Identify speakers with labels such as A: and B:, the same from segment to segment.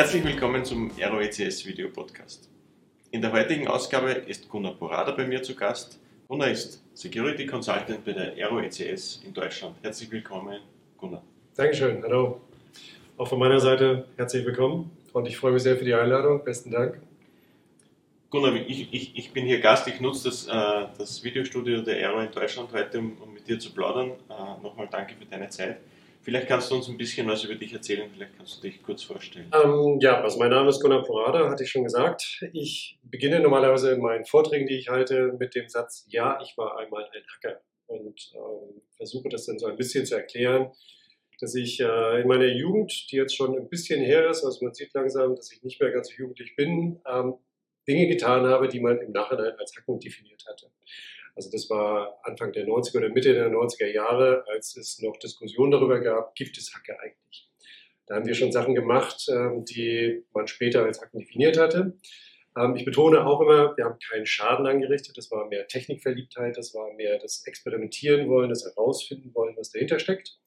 A: Herzlich willkommen zum ROECS Video Podcast. In der heutigen Ausgabe ist Gunnar Porada bei mir zu Gast. Gunnar ist Security Consultant bei der ROECS in Deutschland. Herzlich willkommen, Gunnar.
B: Dankeschön, hallo. Auch von meiner Seite herzlich willkommen und ich freue mich sehr für die Einladung. Besten Dank.
A: Gunnar, ich, ich, ich bin hier Gast, ich nutze das, äh, das Videostudio der Aero in Deutschland heute, um, um mit dir zu plaudern. Äh, nochmal danke für deine Zeit. Vielleicht kannst du uns ein bisschen was über dich erzählen, vielleicht kannst du dich kurz vorstellen.
B: Ähm, ja, also mein Name ist Gunnar Porada, hatte ich schon gesagt. Ich beginne normalerweise in meinen Vorträgen, die ich halte, mit dem Satz, ja, ich war einmal ein Hacker und ähm, versuche das dann so ein bisschen zu erklären, dass ich äh, in meiner Jugend, die jetzt schon ein bisschen her ist, also man sieht langsam, dass ich nicht mehr ganz so jugendlich bin, ähm, Dinge getan habe, die man im Nachhinein als Hacken definiert hatte. Also das war Anfang der 90er oder Mitte der 90er Jahre, als es noch Diskussionen darüber gab, gibt es Hacker eigentlich? Da haben wir schon Sachen gemacht, ähm, die man später als Hacken definiert hatte. Ähm, ich betone auch immer, wir haben keinen Schaden angerichtet, das war mehr Technikverliebtheit, das war mehr das Experimentieren wollen, das Herausfinden wollen, was dahinter steckt.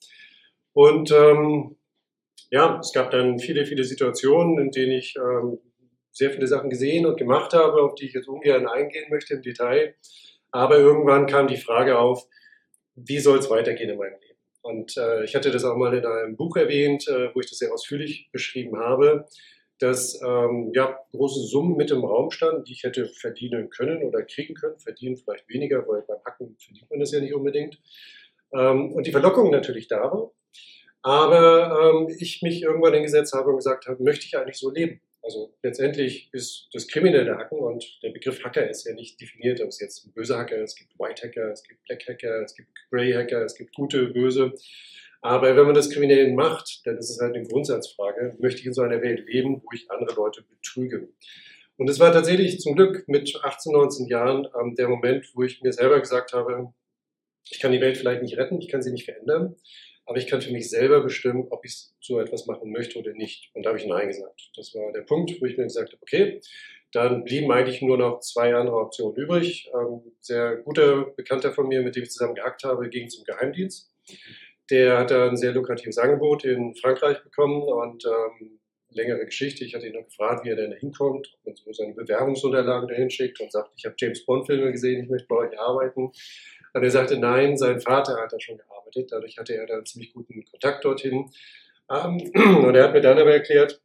B: Und ähm, ja, es gab dann viele, viele Situationen, in denen ich ähm, sehr viele Sachen gesehen und gemacht habe, auf die ich jetzt ungern eingehen möchte im Detail. Aber irgendwann kam die Frage auf, wie soll es weitergehen in meinem Leben? Und äh, ich hatte das auch mal in einem Buch erwähnt, äh, wo ich das sehr ausführlich beschrieben habe, dass ähm, ja, große Summen mit im Raum standen, die ich hätte verdienen können oder kriegen können. Verdienen vielleicht weniger, weil beim Hacken verdient man das ja nicht unbedingt. Ähm, und die Verlockung natürlich da war. Aber ähm, ich mich irgendwann hingesetzt habe und gesagt habe, möchte ich eigentlich so leben? Also letztendlich ist das kriminelle Hacken und der Begriff Hacker ist ja nicht definiert, ob es jetzt ein böser Hacker es gibt White Hacker, es gibt Black Hacker, es gibt Grey Hacker, es gibt gute, böse. Aber wenn man das kriminell macht, dann ist es halt eine Grundsatzfrage, möchte ich in so einer Welt leben, wo ich andere Leute betrüge? Und es war tatsächlich zum Glück mit 18, 19 Jahren ähm, der Moment, wo ich mir selber gesagt habe, ich kann die Welt vielleicht nicht retten, ich kann sie nicht verändern, aber ich kann für mich selber bestimmen, ob ich so etwas machen möchte oder nicht. Und da habe ich Nein gesagt. Das war der Punkt, wo ich mir gesagt habe, okay, dann blieben eigentlich nur noch zwei andere Optionen übrig. Ähm, sehr guter Bekannter von mir, mit dem ich zusammen gehackt habe, ging zum Geheimdienst. Der hat ein sehr lukratives Angebot in Frankreich bekommen und ähm, längere Geschichte. Ich hatte ihn noch gefragt, wie er denn da hinkommt, ob man so seine Bewerbungsunterlagen dahin schickt und sagt, ich habe James Bond-Filme gesehen, ich möchte bei euch arbeiten. Und er sagte, nein, sein Vater hat da schon gearbeitet. Dadurch hatte er da ziemlich guten Kontakt dorthin. Ähm, und er hat mir dann aber erklärt,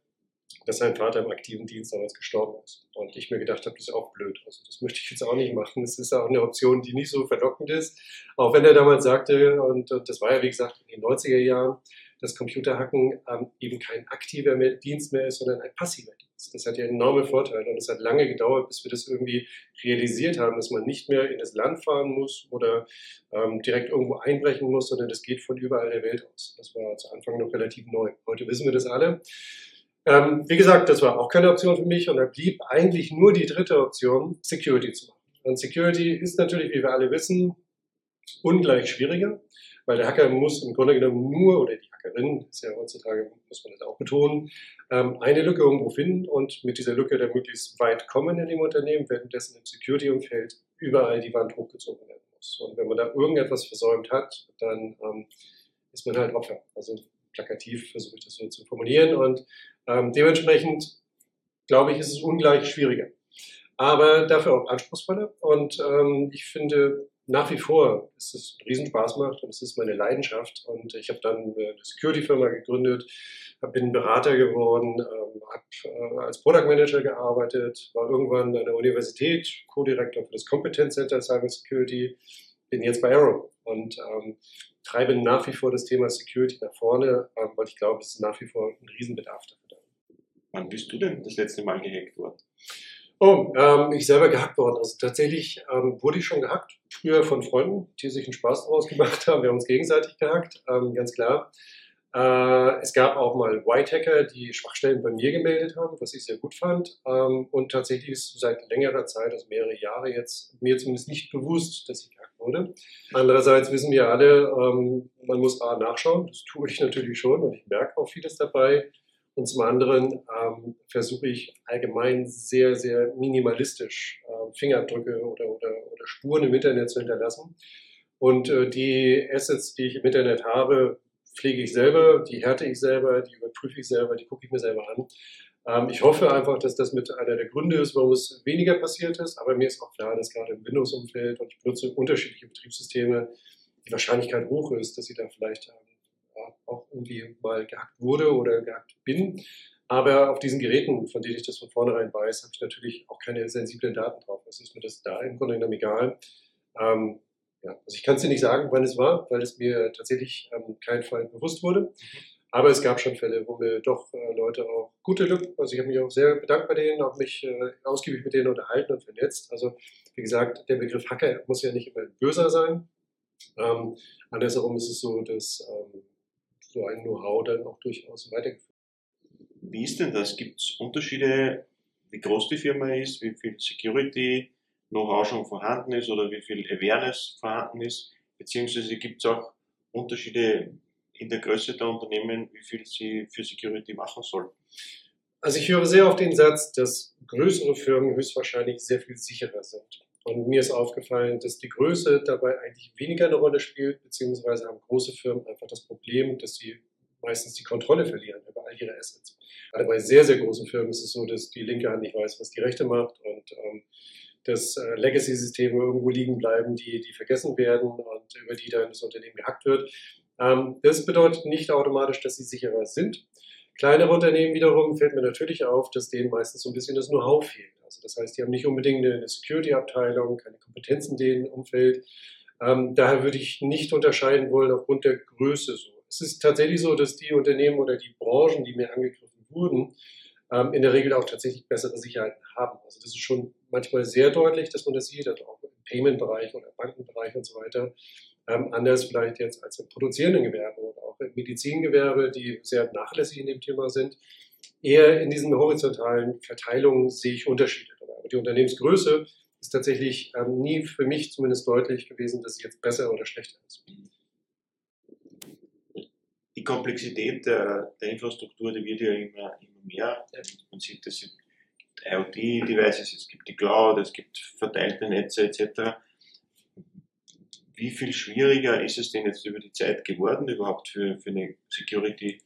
B: dass sein Vater im aktiven Dienst damals gestorben ist. Und ich mir gedacht habe, das ist auch blöd. Also das möchte ich jetzt auch nicht machen. Es ist auch eine Option, die nicht so verlockend ist. Auch wenn er damals sagte, und das war ja wie gesagt in den 90er Jahren, dass Computerhacken ähm, eben kein aktiver Dienst mehr ist, sondern ein passiver Dienst. Das hat ja enorme Vorteile und es hat lange gedauert, bis wir das irgendwie realisiert haben, dass man nicht mehr in das Land fahren muss oder ähm, direkt irgendwo einbrechen muss, sondern das geht von überall der Welt aus. Das war zu Anfang noch relativ neu. Heute wissen wir das alle. Ähm, wie gesagt, das war auch keine Option für mich und da blieb eigentlich nur die dritte Option, Security zu machen. Und Security ist natürlich, wie wir alle wissen, ungleich schwieriger weil der Hacker muss im Grunde genommen nur, oder die Hackerin, ist ja heutzutage, muss man das auch betonen, ähm, eine Lücke irgendwo finden und mit dieser Lücke dann möglichst weit kommen in dem Unternehmen, währenddessen im Security-Umfeld überall die Wand hochgezogen werden muss. Und wenn man da irgendetwas versäumt hat, dann ähm, ist man halt Opfer. Also plakativ versuche ich das so zu formulieren und ähm, dementsprechend glaube ich, ist es ungleich schwieriger. Aber dafür auch anspruchsvoller und ähm, ich finde, nach wie vor ist es Riesenspaß macht und es ist meine Leidenschaft. Und ich habe dann eine Security-Firma gegründet, bin Berater geworden, ähm, habe äh, als Product Manager gearbeitet, war irgendwann an der Universität Co-Direktor für das Competence Center Cyber Security, bin jetzt bei Arrow und ähm, treibe nach wie vor das Thema Security nach vorne, ähm, weil ich glaube, es ist nach wie vor ein Riesenbedarf dafür
A: Wann bist du denn das letzte Mal gehackt worden?
B: Oh, ähm, ich selber gehackt worden. Also tatsächlich ähm, wurde ich schon gehackt, früher von Freunden, die sich einen Spaß daraus gemacht haben. Wir haben uns gegenseitig gehackt, ähm, ganz klar. Äh, es gab auch mal White Hacker, die Schwachstellen bei mir gemeldet haben, was ich sehr gut fand. Ähm, und tatsächlich ist seit längerer Zeit, also mehrere Jahre jetzt, mir zumindest nicht bewusst, dass ich gehackt wurde. Andererseits wissen wir alle, ähm, man muss A nachschauen, das tue ich natürlich schon und ich merke auch vieles dabei. Und zum anderen ähm, versuche ich allgemein sehr, sehr minimalistisch äh, Fingerabdrücke oder, oder, oder, Spuren im Internet zu hinterlassen. Und äh, die Assets, die ich im Internet habe, pflege ich selber, die härte ich selber, die überprüfe ich selber, die gucke ich mir selber an. Ähm, ich hoffe einfach, dass das mit einer der Gründe ist, warum es weniger passiert ist. Aber mir ist auch klar, dass gerade im Windows-Umfeld und ich benutze unterschiedliche Betriebssysteme, die Wahrscheinlichkeit hoch ist, dass ich da vielleicht ähm, auch irgendwie mal gehackt wurde oder gehackt bin. Aber auf diesen Geräten, von denen ich das von vornherein weiß, habe ich natürlich auch keine sensiblen Daten drauf. Das ist mir das da im Grunde genommen egal. Ähm, ja, also ich kann es dir nicht sagen, wann es war, weil es mir tatsächlich ähm, kein Fall bewusst wurde. Aber es gab schon Fälle, wo mir doch äh, Leute auch gute Glück, also ich habe mich auch sehr bedankt bei denen, auch mich äh, ausgiebig mit denen unterhalten und vernetzt. Also wie gesagt, der Begriff Hacker muss ja nicht immer böser sein. Ähm, andersherum ist es so, dass ähm, so ein Know-how dann auch durchaus weitergeführt.
A: Wie ist denn das? Gibt es Unterschiede, wie groß die Firma ist, wie viel Security Know-how schon vorhanden ist oder wie viel Awareness vorhanden ist? Beziehungsweise gibt es auch Unterschiede, in der Größe der Unternehmen, wie viel sie für Security machen sollen?
B: Also ich höre sehr auf den Satz, dass größere Firmen höchstwahrscheinlich sehr viel sicherer sind. Und mir ist aufgefallen, dass die Größe dabei eigentlich weniger eine Rolle spielt, beziehungsweise haben große Firmen einfach das Problem, dass sie meistens die Kontrolle verlieren über all ihre Assets. Gerade bei sehr, sehr großen Firmen ist es so, dass die linke Hand nicht weiß, was die rechte macht und ähm, dass äh, Legacy-Systeme irgendwo liegen bleiben, die, die vergessen werden und über die dann das Unternehmen gehackt wird. Ähm, das bedeutet nicht automatisch, dass sie sicherer sind. Kleinere Unternehmen wiederum fällt mir natürlich auf, dass denen meistens so ein bisschen das Know-how fehlt. Also das heißt, die haben nicht unbedingt eine Security-Abteilung, keine Kompetenzen in dem Umfeld. Ähm, daher würde ich nicht unterscheiden wollen aufgrund der Größe so. Es ist tatsächlich so, dass die Unternehmen oder die Branchen, die mehr angegriffen wurden, ähm, in der Regel auch tatsächlich bessere Sicherheiten haben. Also das ist schon manchmal sehr deutlich, dass man das sieht, also auch im Payment-Bereich oder Bankenbereich und so weiter. Ähm, anders vielleicht jetzt als im produzierenden Gewerbe oder auch im Medizingewerbe, die sehr nachlässig in dem Thema sind. Eher in diesen horizontalen Verteilungen sehe ich Unterschiede. Aber die Unternehmensgröße ist tatsächlich ähm, nie für mich zumindest deutlich gewesen, dass sie jetzt besser oder schlechter ist.
A: Die Komplexität der, der Infrastruktur, die wird ja immer, immer mehr. Man sieht, es gibt IoT-Devices, es gibt die Cloud, es gibt verteilte Netze etc wie viel schwieriger ist es denn jetzt über die Zeit geworden, überhaupt für, für eine Security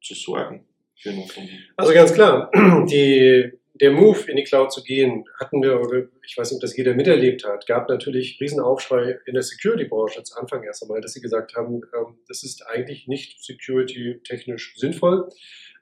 A: zu sorgen?
B: Also ganz klar, die, der Move in die Cloud zu gehen, hatten wir, oder ich weiß nicht, ob das jeder miterlebt hat, gab natürlich Riesenaufschrei in der Security-Branche zu Anfang erst einmal, dass sie gesagt haben, ähm, das ist eigentlich nicht security-technisch sinnvoll.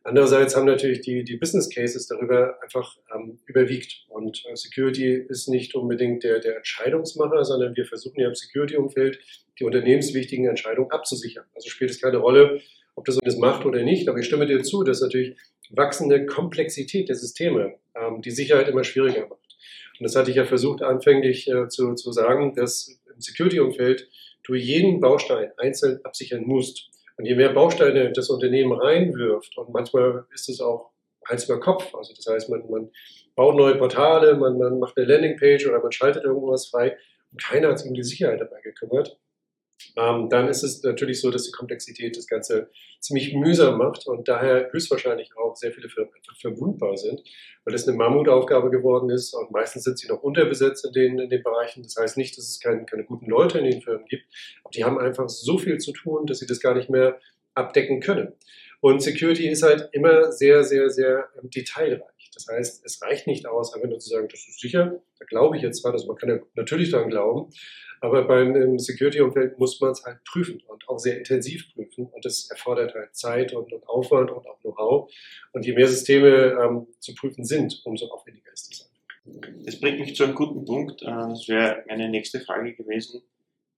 B: Andererseits haben natürlich die, die Business Cases darüber einfach ähm, überwiegt. Und äh, Security ist nicht unbedingt der, der Entscheidungsmacher, sondern wir versuchen ja im Security-Umfeld die unternehmenswichtigen Entscheidungen abzusichern. Also spielt es keine Rolle, ob das das macht oder nicht. Aber ich stimme dir zu, dass natürlich wachsende Komplexität der Systeme ähm, die Sicherheit immer schwieriger macht. Und das hatte ich ja versucht anfänglich äh, zu, zu sagen, dass im Security-Umfeld du jeden Baustein einzeln absichern musst. Und je mehr Bausteine das Unternehmen reinwirft, und manchmal ist es auch Hals über Kopf, also das heißt, man, man baut neue Portale, man, man macht eine Landingpage oder man schaltet irgendwas frei und keiner hat sich um die Sicherheit dabei gekümmert ähm, dann ist es natürlich so, dass die Komplexität das Ganze ziemlich mühsam macht und daher höchstwahrscheinlich auch sehr viele Firmen einfach verwundbar sind, weil es eine Mammutaufgabe geworden ist und meistens sind sie noch unterbesetzt in den, in den Bereichen. Das heißt nicht, dass es kein, keine guten Leute in den Firmen gibt, aber die haben einfach so viel zu tun, dass sie das gar nicht mehr abdecken können. Und Security ist halt immer sehr, sehr, sehr ähm, Das heißt, es reicht nicht aus, einfach nur zu sagen, das ist sicher. Da glaube ich jetzt zwar, dass man kann ja natürlich daran glauben, aber beim Security-Umfeld muss man es halt prüfen und auch sehr intensiv prüfen. Und das erfordert halt Zeit und, und Aufwand und auch Know-how. Und je mehr Systeme ähm, zu prüfen sind, umso aufwendiger ist es.
A: Das bringt mich zu einem guten Punkt. Äh, das wäre meine nächste Frage gewesen.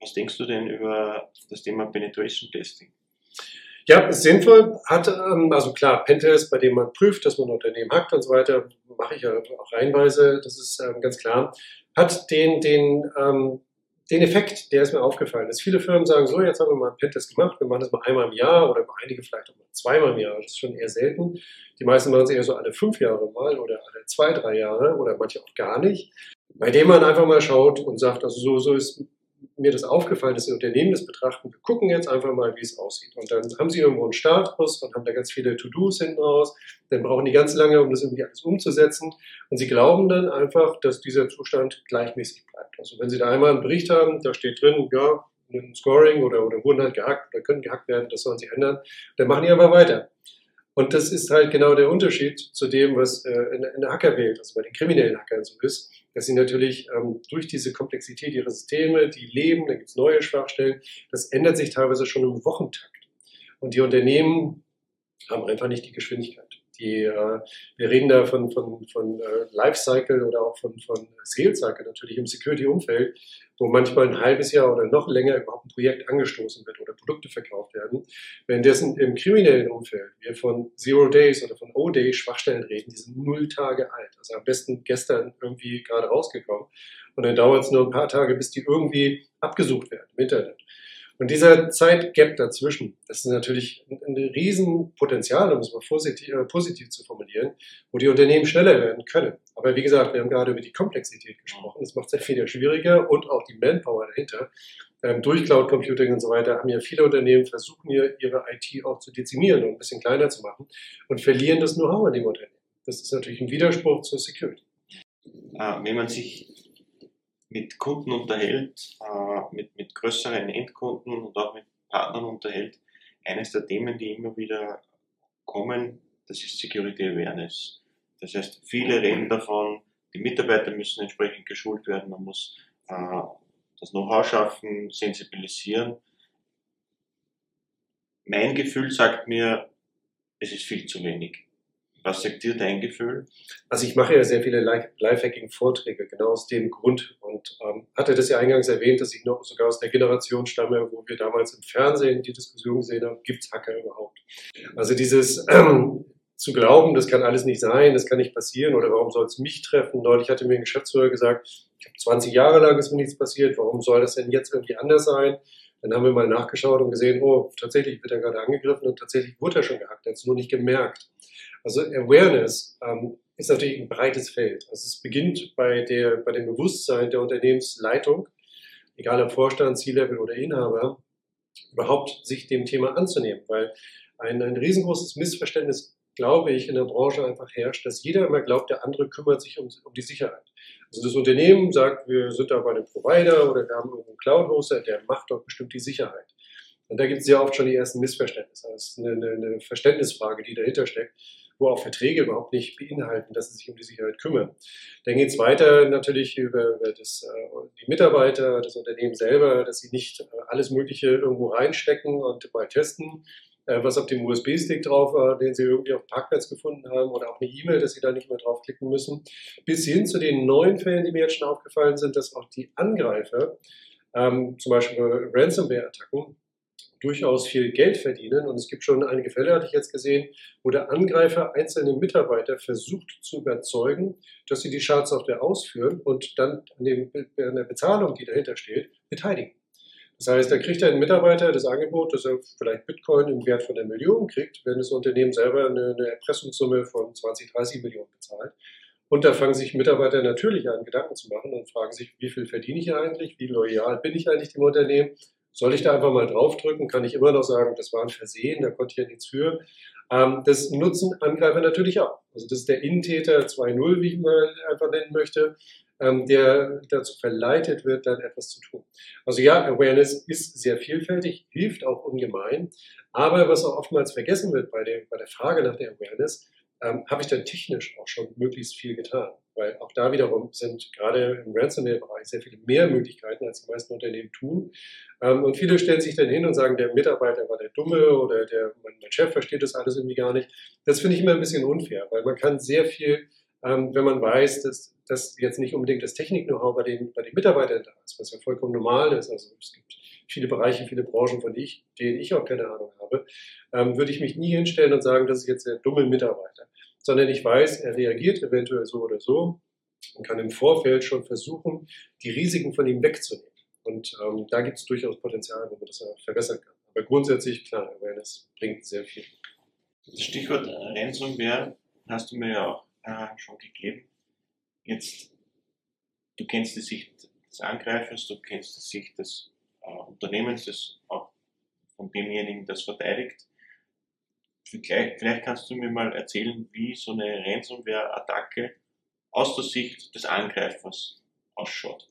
A: Was denkst du denn über das Thema Penetration Testing?
B: Ja, sinnvoll hat, ähm, also klar, Pentest, bei dem man prüft, dass man Unternehmen hackt und so weiter, mache ich ja auch reinweise, das ist ähm, ganz klar, hat den, den ähm, den Effekt, der ist mir aufgefallen, dass viele Firmen sagen, so, jetzt haben wir mal einen Pentest gemacht, wir machen das mal einmal im Jahr oder einige vielleicht auch mal zweimal im Jahr, das ist schon eher selten. Die meisten machen es eher so alle fünf Jahre mal oder alle zwei, drei Jahre oder manche auch gar nicht. Bei dem man einfach mal schaut und sagt, also so, so ist mir das aufgefallen, dass die Unternehmen das betrachten. Wir gucken jetzt einfach mal, wie es aussieht. Und dann haben sie irgendwo einen Status und haben da ganz viele To-Dos hinten raus. Dann brauchen die ganz lange, um das irgendwie alles umzusetzen. Und sie glauben dann einfach, dass dieser Zustand gleichmäßig bleibt. Also wenn sie da einmal einen Bericht haben, da steht drin, ja, ein Scoring oder, oder wurden halt gehackt oder können gehackt werden, das sollen sie ändern. Dann machen die aber weiter. Und das ist halt genau der Unterschied zu dem, was äh, in, in der Hackerwelt, also bei den kriminellen Hackern so ist, dass sie natürlich ähm, durch diese Komplexität ihrer Systeme, die leben, da gibt es neue Schwachstellen, das ändert sich teilweise schon im Wochentakt. Und die Unternehmen haben einfach nicht die Geschwindigkeit. Die, äh, wir reden da von, von, von äh, Lifecycle oder auch von, von Sales Cycle natürlich im Security-Umfeld, wo manchmal ein halbes Jahr oder noch länger überhaupt ein Projekt angestoßen wird oder Produkte verkauft werden. Währenddessen im kriminellen Umfeld wir von Zero Days oder von O-Day Schwachstellen reden, die sind null Tage alt. Also am besten gestern irgendwie gerade rausgekommen. Und dann dauert es nur ein paar Tage, bis die irgendwie abgesucht werden im Internet. Und dieser Zeitgap dazwischen, das ist natürlich ein, Riesenpotenzial, um es mal positiv, äh, positiv zu formulieren, wo die Unternehmen schneller werden können. Aber wie gesagt, wir haben gerade über die Komplexität gesprochen. Das macht es viel schwieriger und auch die Manpower dahinter. Ähm, durch Cloud Computing und so weiter haben ja viele Unternehmen versuchen hier ihre IT auch zu dezimieren und ein bisschen kleiner zu machen und verlieren das Know-how in dem Unternehmen. Das ist natürlich ein Widerspruch zur Security.
A: Ah, wenn man sich mit Kunden unterhält, äh, mit, mit größeren Endkunden und auch mit Partnern unterhält, eines der Themen, die immer wieder kommen, das ist Security Awareness. Das heißt, viele reden davon, die Mitarbeiter müssen entsprechend geschult werden, man muss äh, das Know-how schaffen, sensibilisieren. Mein Gefühl sagt mir, es ist viel zu wenig. Was sagt dir dein Gefühl?
B: Also ich mache ja sehr viele Lifehacking-Vorträge, genau aus dem Grund. Und ähm, hatte das ja eingangs erwähnt, dass ich noch sogar aus der Generation stamme, wo wir damals im Fernsehen die Diskussion gesehen haben, gibt es Hacker überhaupt? Also dieses ähm, zu glauben, das kann alles nicht sein, das kann nicht passieren oder warum soll es mich treffen? Neulich hatte mir ein Geschäftsführer gesagt, ich habe 20 Jahre lang ist mir nichts passiert, warum soll das denn jetzt irgendwie anders sein? Dann haben wir mal nachgeschaut und gesehen, oh, tatsächlich wird er gerade angegriffen und tatsächlich wurde er schon gehackt, er hat es nur nicht gemerkt. Also Awareness ähm, ist natürlich ein breites Feld. Also es beginnt bei, der, bei dem Bewusstsein der Unternehmensleitung, egal ob Vorstand, C-Level oder Inhaber, überhaupt sich dem Thema anzunehmen, weil ein, ein riesengroßes Missverständnis, glaube ich, in der Branche einfach herrscht, dass jeder immer glaubt, der andere kümmert sich um, um die Sicherheit. Also das Unternehmen sagt, wir sind da bei einem Provider oder wir haben irgendeinen Cloud-Hoster, der macht doch bestimmt die Sicherheit. Und da gibt es sehr oft schon die ersten Missverständnisse. Das ist eine, eine, eine Verständnisfrage, die dahinter steckt wo auch Verträge überhaupt nicht beinhalten, dass sie sich um die Sicherheit kümmern. Dann geht es weiter natürlich über, über das, äh, die Mitarbeiter, das Unternehmen selber, dass sie nicht äh, alles Mögliche irgendwo reinstecken und mal testen, äh, was auf dem USB-Stick drauf war, den sie irgendwie auf dem Parkplatz gefunden haben oder auch eine E-Mail, dass sie da nicht mehr draufklicken müssen. Bis hin zu den neuen Fällen, die mir jetzt schon aufgefallen sind, dass auch die Angreifer, ähm, zum Beispiel Ransomware-Attacken, durchaus viel Geld verdienen. Und es gibt schon einige Fälle, hatte ich jetzt gesehen, wo der Angreifer einzelne Mitarbeiter versucht zu überzeugen, dass sie die Schadsoftware ausführen und dann an, dem, an der Bezahlung, die dahinter steht, beteiligen. Das heißt, da kriegt ein Mitarbeiter das Angebot, dass er vielleicht Bitcoin im Wert von einer Million kriegt, wenn das Unternehmen selber eine, eine Erpressungssumme von 20, 30 Millionen bezahlt. Und da fangen sich Mitarbeiter natürlich an, Gedanken zu machen und fragen sich, wie viel verdiene ich eigentlich, wie loyal bin ich eigentlich dem Unternehmen soll ich da einfach mal draufdrücken? Kann ich immer noch sagen, das war ein Versehen, da konnte ich ja nichts für. Ähm, das nutzen Angreifer natürlich auch. Also das ist der Innentäter 2.0, wie ich mal einfach nennen möchte, ähm, der dazu verleitet wird, dann etwas zu tun. Also ja, Awareness ist sehr vielfältig, hilft auch ungemein. Aber was auch oftmals vergessen wird bei der, bei der Frage nach der Awareness, ähm, habe ich dann technisch auch schon möglichst viel getan. Weil auch da wiederum sind gerade im Ransomware-Bereich sehr viele mehr Möglichkeiten, als die meisten Unternehmen tun. Ähm, und viele stellen sich dann hin und sagen, der Mitarbeiter war der Dumme oder der, mein, mein Chef versteht das alles irgendwie gar nicht. Das finde ich immer ein bisschen unfair, weil man kann sehr viel, ähm, wenn man weiß, dass, dass jetzt nicht unbedingt das Technik-Know-how bei den, bei den Mitarbeitern da ist, was ja vollkommen normal ist. Also es gibt viele Bereiche, viele Branchen, von denen ich, denen ich auch keine Ahnung habe, ähm, würde ich mich nie hinstellen und sagen, das ist jetzt der dumme Mitarbeiter. Sondern ich weiß, er reagiert eventuell so oder so und kann im Vorfeld schon versuchen, die Risiken von ihm wegzunehmen. Und ähm, da gibt es durchaus Potenzial, wo man das verbessern kann. Aber grundsätzlich, klar, Awareness bringt sehr viel.
A: Das Stichwort Ransomware hast du mir ja auch äh, schon gegeben. Jetzt, du kennst die Sicht des Angreifers, du kennst die Sicht des äh, Unternehmens, das auch von demjenigen, das verteidigt. Vielleicht, vielleicht kannst du mir mal erzählen, wie so eine Ransomware-Attacke aus der Sicht des Angreifers ausschaut.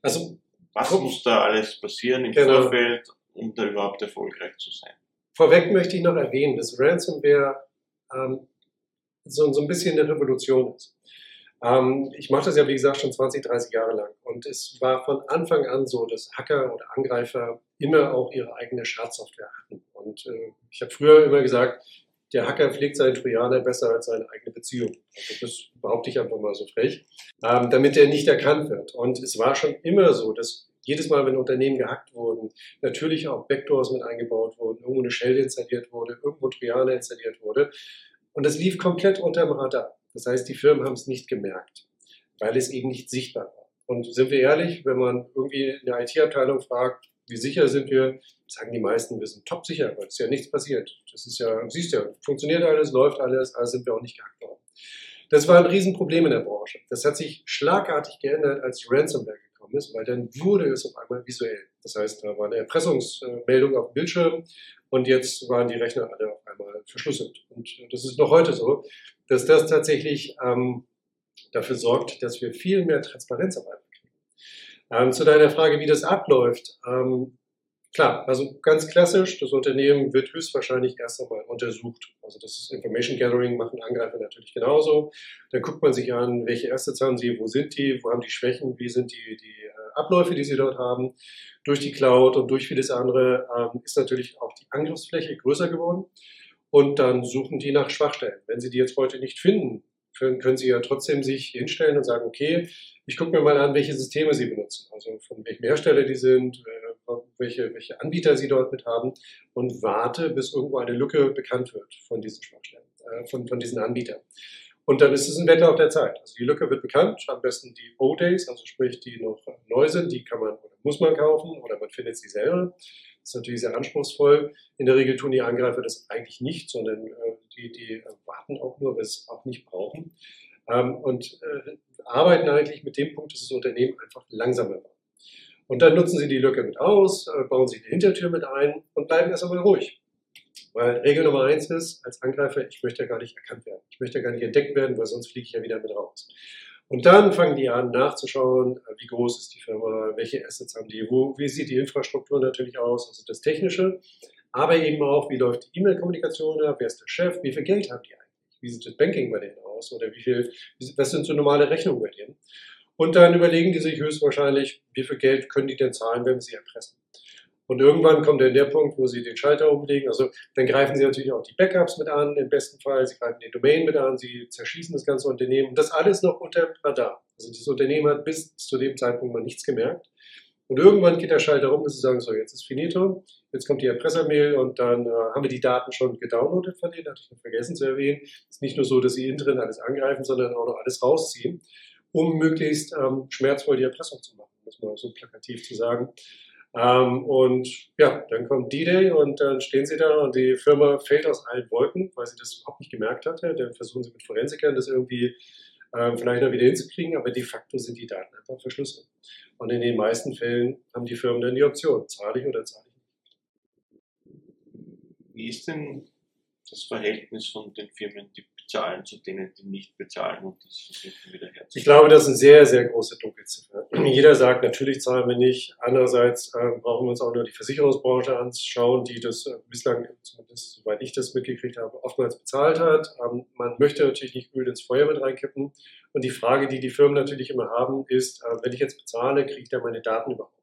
A: Also, was Guck. muss da alles passieren im genau. Vorfeld, um da überhaupt erfolgreich zu sein?
B: vorweg möchte ich noch erwähnen, dass Ransomware ähm, so, so ein bisschen eine Revolution ist. Ähm, ich mache das ja, wie gesagt, schon 20, 30 Jahre lang. Und es war von Anfang an so, dass Hacker oder Angreifer immer auch ihre eigene Schadsoftware hatten. Und äh, ich habe früher immer gesagt, der Hacker pflegt seinen Trojaner besser als seine eigene Beziehung. Also das behaupte ich einfach mal so frech, ähm, damit er nicht erkannt wird. Und es war schon immer so, dass jedes Mal, wenn Unternehmen gehackt wurden, natürlich auch Backdoors mit eingebaut wurden, irgendwo eine Shell installiert wurde, irgendwo Trojaner installiert wurde. Und das lief komplett unter dem Radar. Das heißt, die Firmen haben es nicht gemerkt, weil es eben nicht sichtbar war. Und sind wir ehrlich, wenn man irgendwie in der IT-Abteilung fragt, wie sicher sind wir, sagen die meisten, wir sind top sicher, weil es ist ja nichts passiert. Das ist ja, siehst ja, funktioniert alles, läuft alles, also sind wir auch nicht gehackt worden. Das war ein Riesenproblem in der Branche. Das hat sich schlagartig geändert, als Ransomware gekommen ist, weil dann wurde es auf einmal visuell. Das heißt, da war eine Erpressungsmeldung auf dem Bildschirm und jetzt waren die Rechner alle auf einmal verschlüsselt. Und das ist noch heute so, dass das tatsächlich ähm, dafür sorgt, dass wir viel mehr Transparenz auf einmal kriegen. Ähm, zu deiner Frage, wie das abläuft. Ähm, Klar, also ganz klassisch, das Unternehmen wird höchstwahrscheinlich erst einmal untersucht. Also das ist Information Gathering, machen Angreifer natürlich genauso. Dann guckt man sich an, welche Assets haben sie, wo sind die, wo haben die Schwächen, wie sind die, die äh, Abläufe, die sie dort haben. Durch die Cloud und durch vieles andere ähm, ist natürlich auch die Angriffsfläche größer geworden. Und dann suchen die nach Schwachstellen. Wenn sie die jetzt heute nicht finden, können, können Sie ja trotzdem sich hinstellen und sagen, okay, ich gucke mir mal an, welche Systeme Sie benutzen, also von welchem Hersteller die sind, äh, welche, welche Anbieter Sie dort mit haben und warte, bis irgendwo eine Lücke bekannt wird von diesen Schwachstellen, äh, von, von diesen Anbietern. Und dann ist es ein Wettlauf der Zeit. Also die Lücke wird bekannt, am besten die O-Days, also sprich, die noch neu sind, die kann man oder muss man kaufen oder man findet sie selber. Das ist natürlich sehr anspruchsvoll. In der Regel tun die Angreifer das eigentlich nicht, sondern äh, die, die warten auch nur, weil sie es auch nicht brauchen. Ähm, und äh, arbeiten eigentlich mit dem Punkt, dass das Unternehmen einfach langsamer war. Und dann nutzen sie die Lücke mit aus, äh, bauen sich eine Hintertür mit ein und bleiben erst einmal ruhig. Weil Regel Nummer eins ist, als Angreifer, ich möchte ja gar nicht erkannt werden. Ich möchte ja gar nicht entdeckt werden, weil sonst fliege ich ja wieder mit raus. Und dann fangen die an nachzuschauen, äh, wie groß ist die Firma, welche Assets haben die, wo, wie sieht die Infrastruktur natürlich aus, also das Technische, aber eben auch, wie läuft die E-Mail-Kommunikation ab, wer ist der Chef, wie viel Geld haben die eigentlich, wie sieht das Banking bei denen aus oder wie viel, was sind so normale Rechnungen bei denen. Und dann überlegen die sich höchstwahrscheinlich, wie viel Geld können die denn zahlen, wenn wir sie erpressen. Und irgendwann kommt dann der Punkt, wo sie den Schalter umlegen. Also dann greifen sie natürlich auch die Backups mit an, im besten Fall. Sie greifen den Domain mit an, sie zerschießen das ganze Unternehmen. Das alles noch unter dem Radar. Also dieses Unternehmen hat bis zu dem Zeitpunkt mal nichts gemerkt. Und irgendwann geht der Schalter rum, dass sie sagen, so, jetzt ist finito, jetzt kommt die Erpressermail und dann äh, haben wir die Daten schon gedownloadet von denen, hatte ich noch vergessen zu erwähnen. Es ist nicht nur so, dass sie innen drin alles angreifen, sondern auch noch alles rausziehen, um möglichst ähm, schmerzvoll die Erpressung zu machen, muss man so plakativ zu sagen. Ähm, und ja, dann kommt D-Day und dann stehen sie da und die Firma fällt aus allen Wolken, weil sie das überhaupt nicht gemerkt hatte. Dann versuchen sie mit Forensikern das irgendwie ähm, vielleicht noch wieder hinzukriegen, aber de facto sind die Daten einfach verschlüsselt. Und in den meisten Fällen haben die Firmen dann die Option, zahle ich oder zahle ich
A: nicht. Wie ist denn das Verhältnis von den Firmen, die bezahlen, zu denen, die nicht bezahlen und das versuchen wieder herzustellen?
B: Ich glaube, das ist eine sehr, sehr große Dunkelziffer. Jeder sagt, natürlich zahlen wir nicht. Andererseits äh, brauchen wir uns auch nur die Versicherungsbranche anschauen, die das äh, bislang, zumindest soweit ich das mitgekriegt habe, oftmals bezahlt hat. Ähm, man möchte natürlich nicht Öl ins Feuer mit reinkippen. Und die Frage, die die Firmen natürlich immer haben, ist, äh, wenn ich jetzt bezahle, kriege ich da meine Daten überhaupt?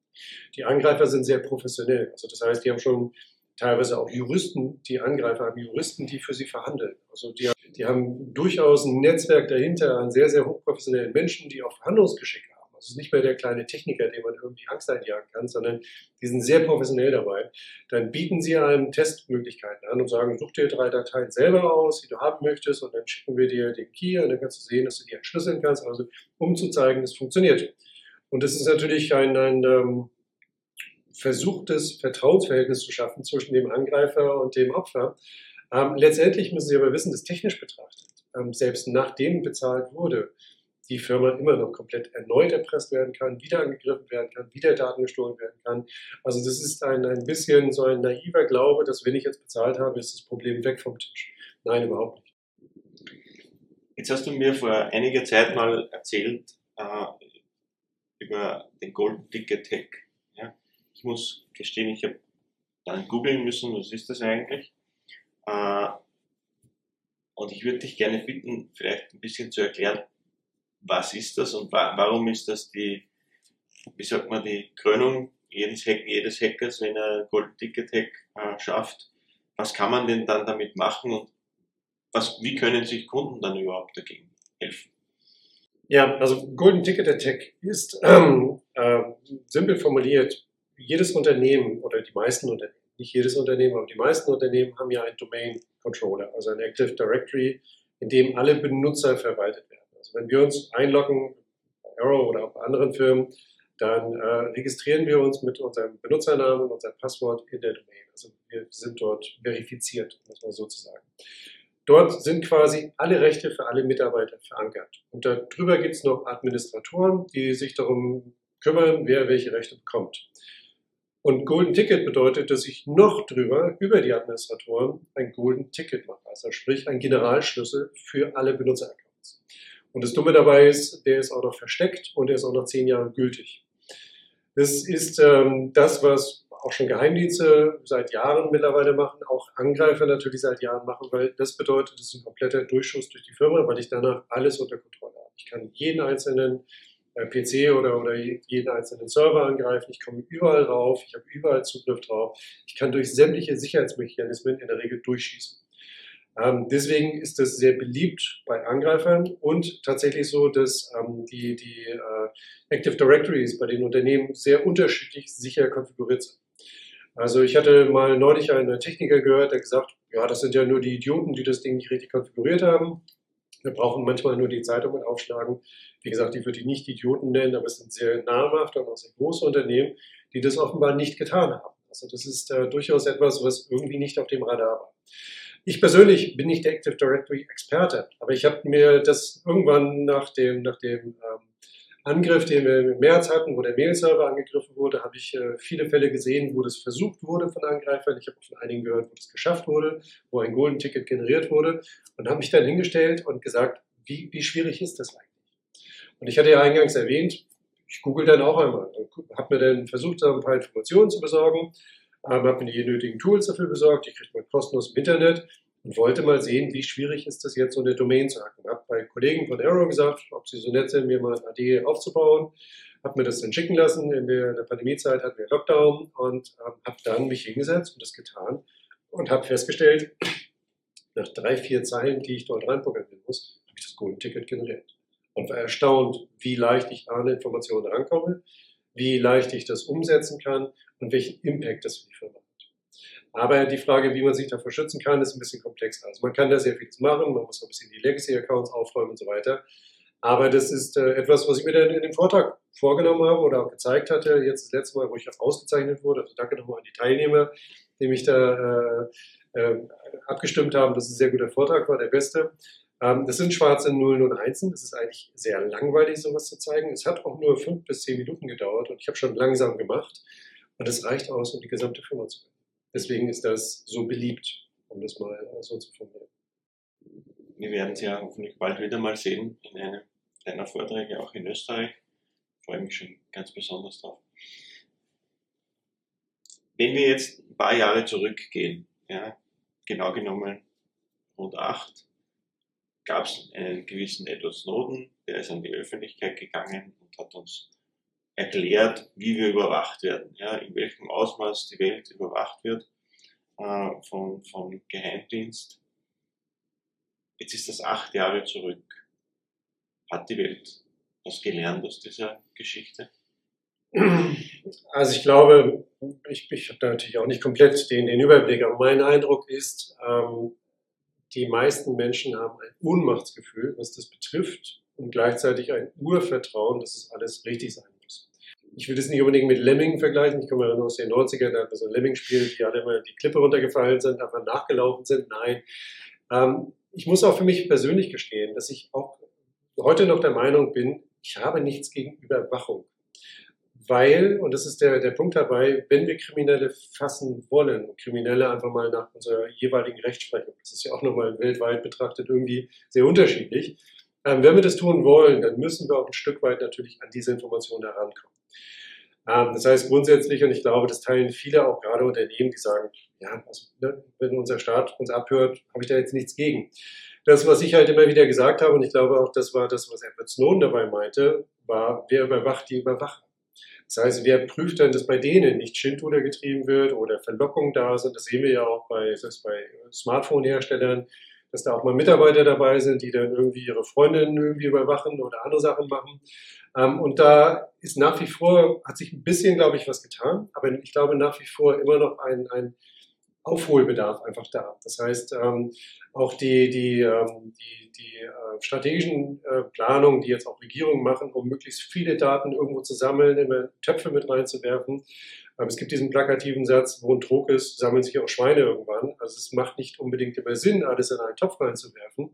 B: Die Angreifer sind sehr professionell. Also das heißt, die haben schon teilweise auch Juristen, die Angreifer haben Juristen, die für sie verhandeln. Also die, die haben durchaus ein Netzwerk dahinter an sehr, sehr hochprofessionellen Menschen, die auch Verhandlungsgeschick haben. Also es ist nicht mehr der kleine Techniker, dem man irgendwie Angst einjagen kann, sondern die sind sehr professionell dabei. Dann bieten sie einem Testmöglichkeiten an und sagen, such dir drei Dateien selber aus, die du haben möchtest, und dann schicken wir dir den Key und dann kannst du sehen, dass du die entschlüsseln kannst, also um zu zeigen, es funktioniert. Und das ist natürlich ein, ein ähm, versuchtes Vertrauensverhältnis zu schaffen zwischen dem Angreifer und dem Opfer. Ähm, letztendlich müssen Sie aber wissen, dass technisch betrachtet, ähm, selbst nachdem bezahlt wurde, die Firma immer noch komplett erneut erpresst werden kann, wieder angegriffen werden kann, wieder Daten gestohlen werden kann. Also das ist ein, ein bisschen so ein naiver Glaube, dass wenn ich jetzt bezahlt habe, ist das Problem weg vom Tisch. Nein, überhaupt nicht.
A: Jetzt hast du mir vor einiger Zeit mal erzählt äh, über den Golden Ticket Hack ich muss gestehen, ich habe dann googeln müssen, was ist das eigentlich. Äh, und ich würde dich gerne bitten, vielleicht ein bisschen zu erklären, was ist das und wa warum ist das die, wie sagt man, die Krönung jedes, Hack, jedes Hackers, wenn er Gold Ticket Hack äh, schafft. Was kann man denn dann damit machen und was, wie können sich Kunden dann überhaupt dagegen helfen?
B: Ja, also Golden Ticket Attack ist ähm, äh, simpel formuliert, jedes Unternehmen oder die meisten Unternehmen, nicht jedes Unternehmen, aber die meisten Unternehmen haben ja einen Domain Controller, also ein Active Directory, in dem alle Benutzer verwaltet werden. Also wenn wir uns einloggen, bei Arrow oder auch bei anderen Firmen, dann äh, registrieren wir uns mit unserem Benutzernamen und unserem Passwort in der Domain. Also wir sind dort verifiziert, muss man sozusagen. Dort sind quasi alle Rechte für alle Mitarbeiter verankert. Und darüber gibt es noch Administratoren, die sich darum kümmern, wer welche Rechte bekommt. Und Golden Ticket bedeutet, dass ich noch drüber, über die Administratoren, ein Golden Ticket mache. Also sprich ein Generalschlüssel für alle Benutzeraccounts. Und das Dumme dabei ist, der ist auch noch versteckt und der ist auch noch zehn Jahre gültig. Das ist ähm, das, was auch schon Geheimdienste seit Jahren mittlerweile machen, auch Angreifer natürlich seit Jahren machen, weil das bedeutet, es ist ein kompletter Durchschuss durch die Firma, weil ich danach alles unter Kontrolle habe. Ich kann jeden einzelnen PC oder, oder jeden einzelnen Server angreifen, ich komme überall rauf, ich habe überall Zugriff drauf, ich kann durch sämtliche Sicherheitsmechanismen in der Regel durchschießen. Ähm, deswegen ist das sehr beliebt bei Angreifern und tatsächlich so, dass ähm, die, die äh, Active Directories bei den Unternehmen sehr unterschiedlich sicher konfiguriert sind. Also ich hatte mal neulich einen Techniker gehört, der gesagt, ja, das sind ja nur die Idioten, die das Ding nicht richtig konfiguriert haben. Wir brauchen manchmal nur die Zeitungen aufschlagen. Wie gesagt, ich würde die nicht Idioten nennen, aber es sind sehr namhafte und auch sehr große Unternehmen, die das offenbar nicht getan haben. Also das ist äh, durchaus etwas, was irgendwie nicht auf dem Radar war. Ich persönlich bin nicht der Active Directory Experte, aber ich habe mir das irgendwann nach dem, nach dem ähm, Angriff, den wir im März hatten, wo der Mail-Server angegriffen wurde, habe ich äh, viele Fälle gesehen, wo das versucht wurde von Angreifern. Ich habe von einigen gehört, wo das geschafft wurde, wo ein Golden Ticket generiert wurde und habe mich dann hingestellt und gesagt, wie, wie schwierig ist das eigentlich? Und ich hatte ja eingangs erwähnt, ich google dann auch einmal habe mir dann versucht, ein paar Informationen zu besorgen, ähm, habe mir die nötigen Tools dafür besorgt, die kriegt man kostenlos im Internet und wollte mal sehen, wie schwierig ist das jetzt, so eine Domain zu hacken. Habe bei Kollegen von Arrow gesagt, ob sie so nett sind, mir mal ein AD aufzubauen. Habe mir das dann schicken lassen. In der, in der Pandemiezeit hatten wir Lockdown und ähm, habe dann mich hingesetzt und das getan und habe festgestellt, nach drei, vier Zeilen, die ich dort reinprogrammieren muss, habe ich das Golden Ticket generiert. Und war erstaunt, wie leicht ich an Informationen rankomme, wie leicht ich das umsetzen kann und welchen Impact das für die Firma hat. Aber die Frage, wie man sich davor schützen kann, ist ein bisschen komplexer. Also man kann da sehr viel machen, man muss ein bisschen die Legacy-Accounts aufräumen und so weiter. Aber das ist äh, etwas, was ich mir dann in dem Vortrag vorgenommen habe oder auch gezeigt hatte. Jetzt das letzte Mal, wo ich auch ausgezeichnet wurde. Also danke nochmal an die Teilnehmer, die mich da äh, äh, abgestimmt haben. Das ist ein sehr guter Vortrag, war der beste. Ähm, das sind schwarze Nullen und Einsen. Das ist eigentlich sehr langweilig, sowas zu zeigen. Es hat auch nur fünf bis zehn Minuten gedauert und ich habe schon langsam gemacht. Und es reicht aus, um die gesamte Firma zu retten. Deswegen ist das so beliebt, um das mal so zu formulieren.
A: Wir werden es ja hoffentlich bald wieder mal sehen in einem deiner Vorträge, auch in Österreich. Ich freue mich schon ganz besonders drauf. Wenn wir jetzt ein paar Jahre zurückgehen, ja, genau genommen rund acht, gab es einen gewissen Edward Snowden, der ist an die Öffentlichkeit gegangen und hat uns erklärt, wie wir überwacht werden, ja, in welchem Ausmaß die Welt überwacht wird äh, vom, vom Geheimdienst. Jetzt ist das acht Jahre zurück. Hat die Welt was gelernt aus dieser Geschichte?
B: Also ich glaube, ich, ich habe da natürlich auch nicht komplett den, den Überblick, aber mein Eindruck ist, ähm, die meisten Menschen haben ein Ohnmachtsgefühl, was das betrifft, und gleichzeitig ein Urvertrauen, dass es alles richtig sein ich will das nicht unbedingt mit Lemming vergleichen. Ich komme ja aus den 90ern, da hat man so ein Lemming-Spiel, die alle mal die Klippe runtergefallen sind, einfach nachgelaufen sind. Nein. Ähm, ich muss auch für mich persönlich gestehen, dass ich auch heute noch der Meinung bin, ich habe nichts gegen Überwachung. Weil, und das ist der, der Punkt dabei, wenn wir Kriminelle fassen wollen, Kriminelle einfach mal nach unserer jeweiligen Rechtsprechung, das ist ja auch nochmal weltweit betrachtet irgendwie sehr unterschiedlich, ähm, wenn wir das tun wollen, dann müssen wir auch ein Stück weit natürlich an diese Informationen herankommen. Ähm, das heißt grundsätzlich, und ich glaube, das teilen viele auch gerade Unternehmen, die sagen, ja, also, ne, wenn unser Staat uns abhört, habe ich da jetzt nichts gegen. Das, was ich halt immer wieder gesagt habe, und ich glaube auch, das war das, was Edward Snowden dabei meinte, war, wer überwacht die Überwacher? Das heißt, wer prüft dann, dass bei denen nicht Schindluder getrieben wird oder Verlockungen da sind? Das sehen wir ja auch bei, bei Smartphone-Herstellern, dass da auch mal Mitarbeiter dabei sind, die dann irgendwie ihre Freundinnen irgendwie überwachen oder andere Sachen machen. Ähm, und da ist nach wie vor, hat sich ein bisschen, glaube ich, was getan, aber ich glaube nach wie vor immer noch ein, ein Aufholbedarf einfach da. Das heißt, ähm, auch die, die, ähm, die, die äh, strategischen äh, Planungen, die jetzt auch Regierungen machen, um möglichst viele Daten irgendwo zu sammeln, immer Töpfe mit reinzuwerfen. Ähm, es gibt diesen plakativen Satz, wo ein Druck ist, sammeln sich auch Schweine irgendwann. Also es macht nicht unbedingt immer Sinn, alles in einen Topf reinzuwerfen.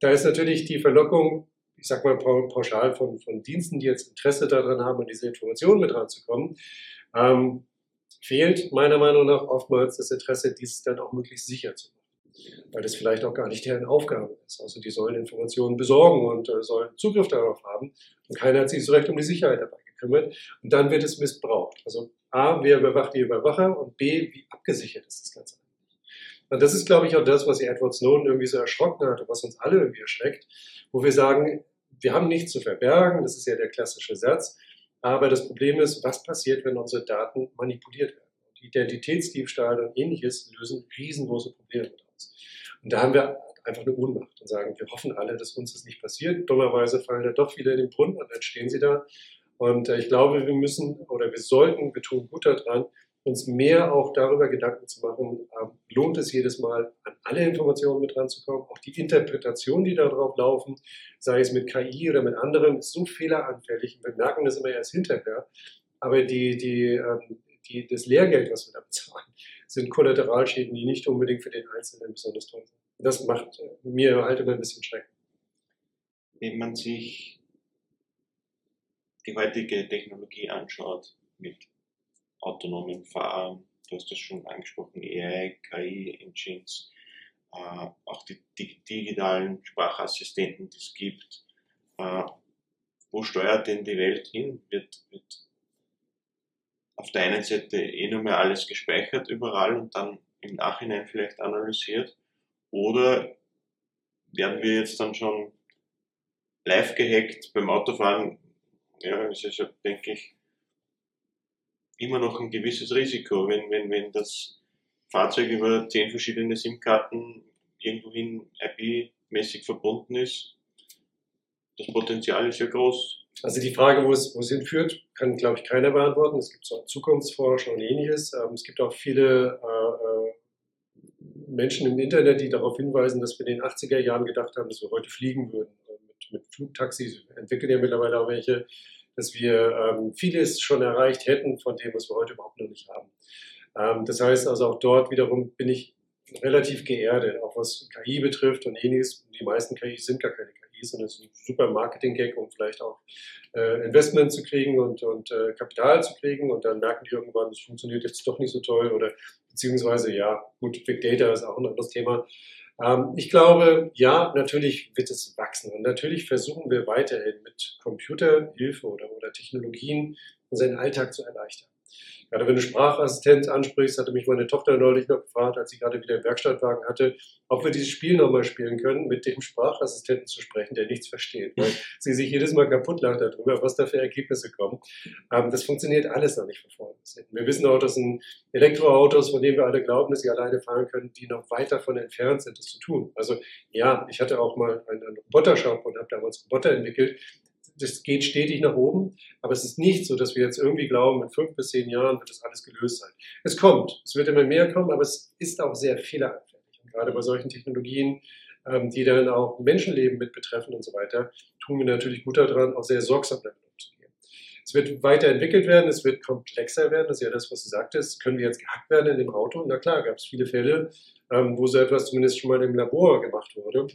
B: Da ist natürlich die Verlockung, ich sag mal pauschal von, von Diensten, die jetzt Interesse daran haben, an diese Informationen mit ranzukommen, ähm, fehlt meiner Meinung nach oftmals das Interesse, dies dann auch möglichst sicher zu machen. Weil das vielleicht auch gar nicht deren Aufgabe ist. Also die sollen Informationen besorgen und äh, sollen Zugriff darauf haben. Und keiner hat sich so recht um die Sicherheit dabei gekümmert. Und dann wird es missbraucht. Also A, wer überwacht die Überwacher und B, wie abgesichert ist das Ganze und das ist, glaube ich, auch das, was Edward Snowden irgendwie so erschrocken hat und was uns alle irgendwie erschreckt, wo wir sagen, wir haben nichts zu verbergen, das ist ja der klassische Satz, aber das Problem ist, was passiert, wenn unsere Daten manipuliert werden? Identitätsdiebstahl und ähnliches lösen riesengroße Probleme mit uns. Und da haben wir einfach eine Ohnmacht und sagen, wir hoffen alle, dass uns das nicht passiert. Dummerweise fallen da doch viele in den Brunnen und dann stehen sie da. Und äh, ich glaube, wir müssen oder wir sollten, wir tun gut daran, uns mehr auch darüber Gedanken zu machen, ähm, lohnt es jedes Mal, an alle Informationen mit ranzukommen, auch die Interpretationen, die darauf laufen, sei es mit KI oder mit anderen, ist so fehleranfällig. Wir merken das immer erst hinterher. Aber die, die, ähm, die, das Lehrgeld, was wir da bezahlen, sind Kollateralschäden, die nicht unbedingt für den Einzelnen besonders toll sind. Das macht mir halt immer ein bisschen Schrecken.
A: Wenn man sich die heutige Technologie anschaut, mit autonomen Fahren, du hast das schon angesprochen, AI, KI, Engines, äh, auch die, die, digitalen Sprachassistenten, die es gibt. Äh, wo steuert denn die Welt hin? Wird, wird auf der einen Seite eh nur mehr alles gespeichert überall und dann im Nachhinein vielleicht analysiert? Oder werden wir jetzt dann schon live gehackt beim Autofahren? Ja, ist ja, denke ich, immer noch ein gewisses Risiko, wenn, wenn, wenn das Fahrzeug über zehn verschiedene SIM-Karten irgendwohin IP-mäßig verbunden ist. Das Potenzial ist ja groß.
B: Also die Frage, wo es, wo es hinführt, kann, glaube ich, keiner beantworten. Es gibt so Zukunftsforscher und ähnliches. Ähm, es gibt auch viele äh, äh, Menschen im Internet, die darauf hinweisen, dass wir in den 80er Jahren gedacht haben, dass wir heute fliegen würden. Mit, Flugtaxis entwickeln ja mittlerweile auch welche dass wir ähm, vieles schon erreicht hätten von dem, was wir heute überhaupt noch nicht haben. Ähm, das heißt also auch dort wiederum bin ich relativ geerdet, auch was KI betrifft und ähnliches. Die meisten KIs sind gar keine KIs, sondern es ist ein super Marketing-Gag, um vielleicht auch äh, Investment zu kriegen und, und äh, Kapital zu kriegen und dann merken die irgendwann, es funktioniert jetzt doch nicht so toll oder beziehungsweise ja, gut, Big Data ist auch ein anderes Thema. Ähm, ich glaube, ja, natürlich wird es wachsen und natürlich versuchen wir weiterhin mit Computerhilfe oder, oder Technologien unseren Alltag zu erleichtern. Gerade wenn du Sprachassistent ansprichst, hatte mich meine Tochter neulich noch gefragt, als sie gerade wieder im Werkstattwagen hatte, ob wir dieses Spiel nochmal spielen können, mit dem Sprachassistenten zu sprechen, der nichts versteht, weil sie sich jedes Mal kaputt lacht darüber, was da für Ergebnisse kommen. Ähm, das funktioniert alles noch nicht von vorne bis hinten. Wir wissen auch, dass ein Elektroautos, von denen wir alle glauben, dass sie alleine fahren können, die noch weit davon entfernt sind, das zu tun. Also ja, ich hatte auch mal einen, einen Robotershop und habe damals Roboter entwickelt, das geht stetig nach oben, aber es ist nicht so, dass wir jetzt irgendwie glauben, in fünf bis zehn Jahren wird das alles gelöst sein. Es kommt, es wird immer mehr kommen, aber es ist auch sehr fehleranfällig. Und gerade bei solchen Technologien, ähm, die dann auch Menschenleben mit betreffen und so weiter, tun wir natürlich gut daran, auch sehr sorgsam damit umzugehen. Es wird weiterentwickelt werden, es wird komplexer werden, das ist ja das, was du sagtest. Können wir jetzt gehackt werden in dem Auto? Na klar, gab es viele Fälle, ähm, wo so etwas zumindest schon mal im Labor gemacht wurde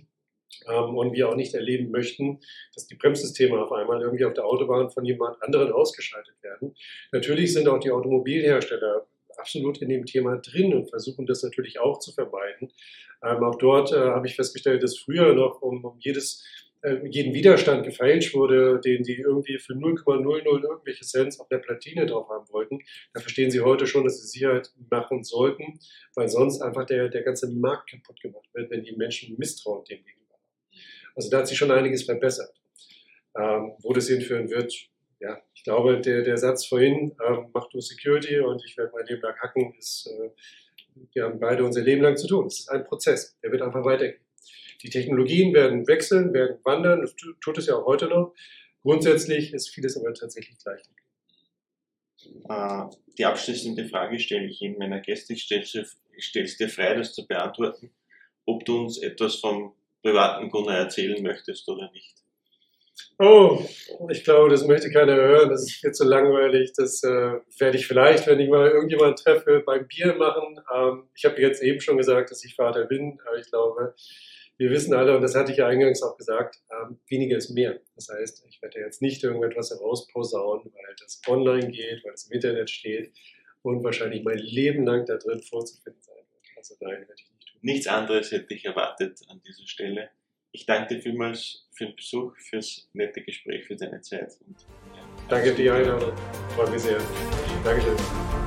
B: ähm, und wir auch nicht erleben möchten, dass die Bremssysteme auf einmal irgendwie auf der Autobahn von jemand anderen ausgeschaltet werden. Natürlich sind auch die Automobilhersteller absolut in dem Thema drin und versuchen das natürlich auch zu vermeiden. Ähm, auch dort äh, habe ich festgestellt, dass früher noch um, um jedes äh, jeden Widerstand gefeilscht wurde, den die irgendwie für 0,00 irgendwelche Cents auf der Platine drauf haben wollten, da verstehen sie heute schon, dass sie Sicherheit machen sollten, weil sonst einfach der, der ganze Markt kaputt gemacht wird, wenn die Menschen Misstrauen dem gegenüber. Also da hat sich schon einiges verbessert. Ähm, wo das hinführen wird, ja, ich glaube, der, der Satz vorhin, ähm, mach du Security und ich werde mein Leben lang hacken, ist, äh, wir haben beide unser Leben lang zu tun. Es ist ein Prozess, der wird einfach weitergehen. Die Technologien werden wechseln, werden wandern, das tut es ja auch heute noch. Grundsätzlich ist vieles aber tatsächlich gleich.
A: Äh, die abschließende Frage stelle ich Ihnen meiner Gäste. Ich stelle es dir frei, das zu beantworten, ob du uns etwas vom privaten Gunnar erzählen möchtest oder nicht.
B: Oh, ich glaube, das möchte keiner hören. Das ist viel zu langweilig. Das äh, werde ich vielleicht, wenn ich mal irgendjemanden treffe, beim Bier machen. Ähm, ich habe jetzt eben schon gesagt, dass ich Vater bin, aber ich glaube, wir wissen alle, und das hatte ich ja eingangs auch gesagt, ähm, weniger ist mehr. Das heißt, ich werde jetzt nicht irgendetwas herausposaunen, weil das online geht, weil es im Internet steht und wahrscheinlich mein Leben lang da drin vorzufinden sein wird. Also nein, werde ich nicht.
A: Nichts anderes hätte ich erwartet an dieser Stelle. Ich danke dir vielmals für den Besuch, fürs nette Gespräch, für deine Zeit. Und,
B: ja, danke dir, Einladung. Freut mich sehr. Dankeschön.